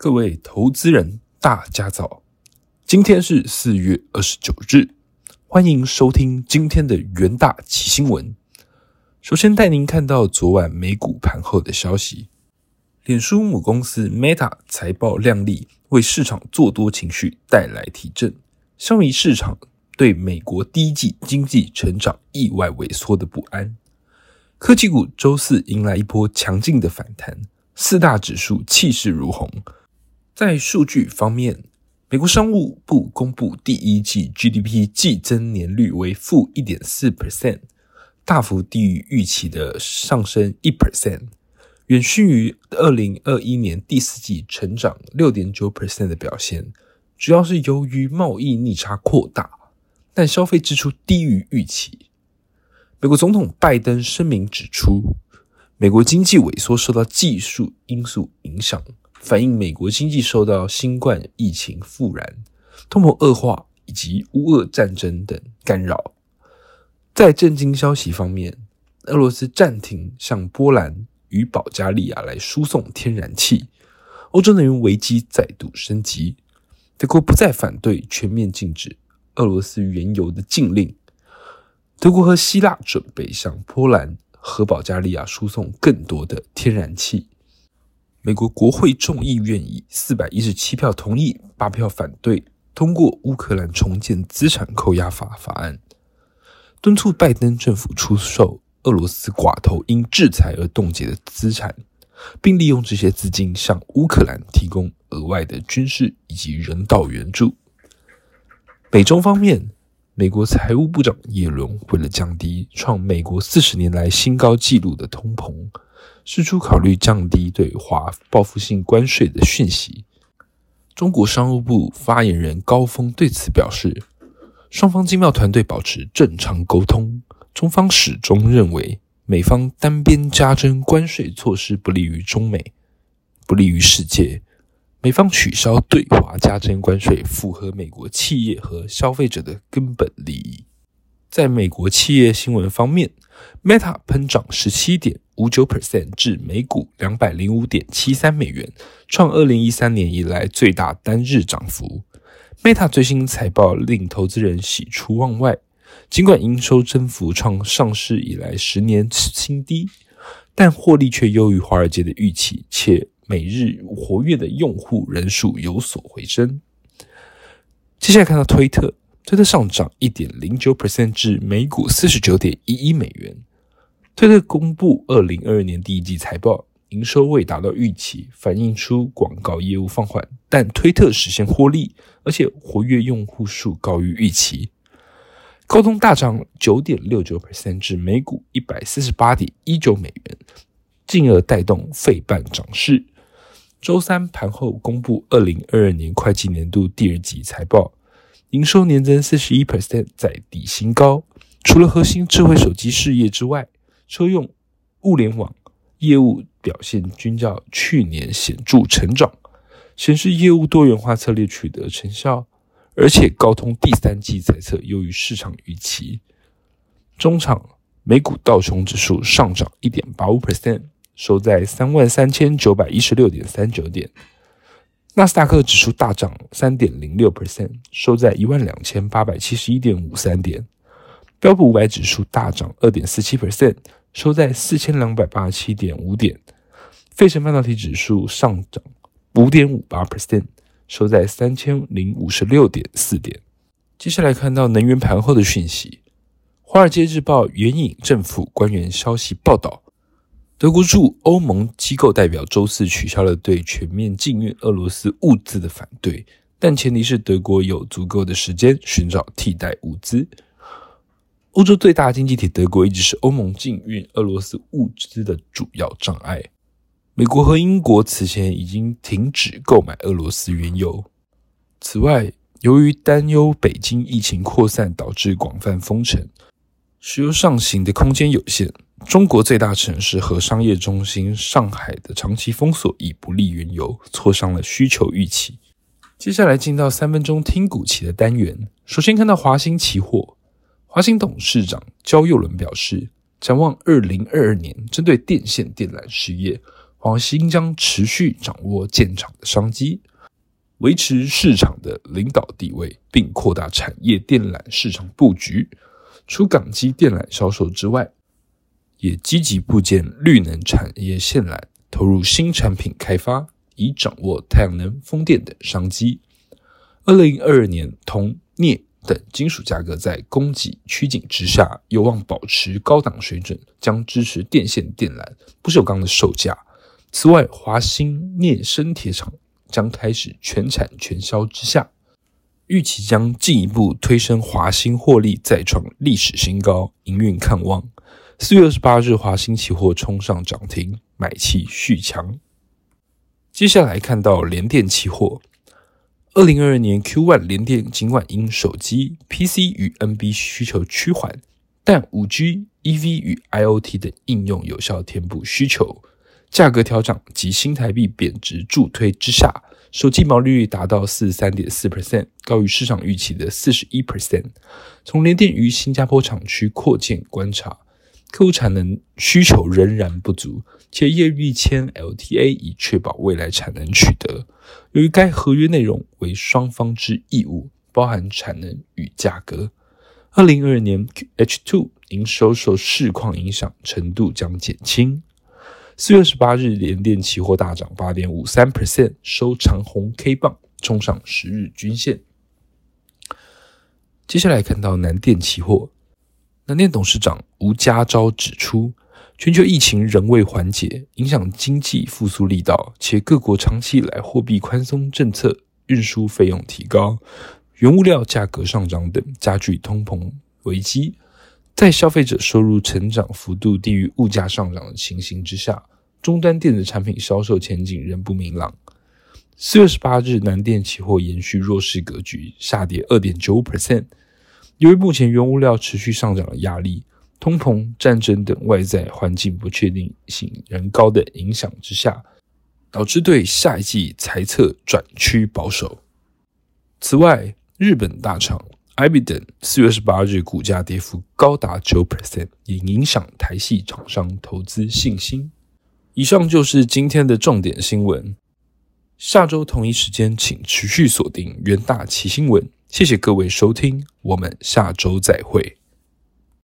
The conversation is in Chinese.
各位投资人，大家早！今天是四月二十九日，欢迎收听今天的元大奇新闻。首先带您看到昨晚美股盘后的消息：脸书母公司 Meta 财报亮丽，为市场做多情绪带来提振，消弭市场对美国第一季经济成长意外萎缩的不安。科技股周四迎来一波强劲的反弹，四大指数气势如虹。在数据方面，美国商务部公布第一季 GDP 季增年率为负一点四 percent，大幅低于预期的上升一 percent，远逊于二零二一年第四季成长六点九 percent 的表现。主要是由于贸易逆差扩大，但消费支出低于预期。美国总统拜登声明指出，美国经济萎缩受到技术因素影响。反映美国经济受到新冠疫情复燃、通膨恶化以及乌俄战争等干扰。在震惊消息方面，俄罗斯暂停向波兰与保加利亚来输送天然气，欧洲能源危机再度升级。德国不再反对全面禁止俄罗斯原油的禁令。德国和希腊准备向波兰和保加利亚输送更多的天然气。美国国会众议院以四百一十七票同意、八票反对通过乌克兰重建资产扣押法法案，敦促拜登政府出售俄罗斯寡头因制裁而冻结的资产，并利用这些资金向乌克兰提供额外的军事以及人道援助。美中方面，美国财务部长耶伦为了降低创美国四十年来新高纪录的通膨。释出考虑降低对华报复性关税的讯息。中国商务部发言人高峰对此表示，双方经贸团队保持正常沟通。中方始终认为，美方单边加征关税措施不利于中美，不利于世界。美方取消对华加征关税，符合美国企业和消费者的根本利益。在美国企业新闻方面，Meta 喷涨十七点五九 percent 至每股两百零五点七三美元，创二零一三年以来最大单日涨幅。Meta 最新财报令投资人喜出望外，尽管营收增幅创上市以来十年新低，但获利却优于华尔街的预期，且每日活跃的用户人数有所回升。接下来看到推特。推特上涨一点零九 percent 至每股四十九点一一美元。推特公布二零二二年第一季财报，营收未达到预期，反映出广告业务放缓，但推特实现获利，而且活跃用户数高于预期。高通大涨九点六九 percent 至每股一百四十八点一九美元，进而带动费半涨势。周三盘后公布二零二二年会计年度第二季财报。营收年增四十一 percent，在底新高。除了核心智慧手机事业之外，车用、物联网业务表现均较去年显著成长，显示业务多元化策略取得成效。而且高通第三季财测优于市场预期。中场美股道琼指数上涨一点八五 percent，收在三万三千九百一十六点三九点。纳斯达克指数大涨三点零六 percent，收在一万两千八百七十一点五三点。标普五百指数大涨二点四七 percent，收在四千两百八十七点五点。费城半导体指数上涨五点五八 percent，收在三千零五十六点四点。接下来看到能源盘后的讯息，《华尔街日报》援引政府官员消息报道。德国驻欧盟机构代表周四取消了对全面禁运俄罗斯物资的反对，但前提是德国有足够的时间寻找替代物资。欧洲最大经济体德国一直是欧盟禁运俄罗斯物资的主要障碍。美国和英国此前已经停止购买俄罗斯原油。此外，由于担忧北京疫情扩散导致广泛封城，石油上行的空间有限。中国最大城市和商业中心上海的长期封锁已不利原油，挫伤了需求预期。接下来进到三分钟听股期的单元。首先看到华兴期货，华兴董事长焦佑伦表示，展望二零二二年，针对电线电缆事业，华兴将持续掌握建厂的商机，维持市场的领导地位，并扩大产业电缆市场布局。除港机电缆销售之外，也积极布建绿能产业线缆，投入新产品开发，以掌握太阳能、风电等商机。二零二二年，铜、镍等金属价格在供给趋紧之下，有望保持高档水准，将支持电线电缆不锈钢的售价。此外，华兴镍生铁厂将开始全产全销之下，预期将进一步推升华兴获利再创历史新高，营运看望。四月二十八日，华兴期货冲上涨停，买气续强。接下来看到联电期货。二零二二年 Q1 联电尽管因手机、PC 与 NB 需求趋缓，但五 G、EV 与 IoT 等应用有效填补需求，价格调整及新台币贬值助推之下，手机毛利率达到四十三点四 percent，高于市场预期的四十一 percent。从联电于新加坡厂区扩建观察。客户产能需求仍然不足，且业欲签 LTA 以确保未来产能取得。由于该合约内容为双方之义务，包含产能与价格，二零二二年 H2 营收受市况影响程度将减轻。四月十八日，联电期货大涨八点五三 percent，收长红 K 棒，冲上十日均线。接下来看到南电期货。南电董事长吴家昭指出，全球疫情仍未缓解，影响经济复苏力道，且各国长期以来货币宽松政策、运输费用提高、原物料价格上涨等，加剧通膨危机。在消费者收入成长幅度低于物价上涨的情形之下，终端电子产品销售前景仍不明朗。四月十八日，南电期货延续弱势格局，下跌二点九五 percent。由于目前原物料持续上涨的压力、通膨、战争等外在环境不确定性仍高的影响之下，导致对下一季财测转趋保守。此外，日本大厂 Ibiden 四月十八日股价跌幅高达九 percent，也影响台系厂商投资信心。以上就是今天的重点新闻。下周同一时间，请持续锁定元大奇新闻。谢谢各位收听，我们下周再会。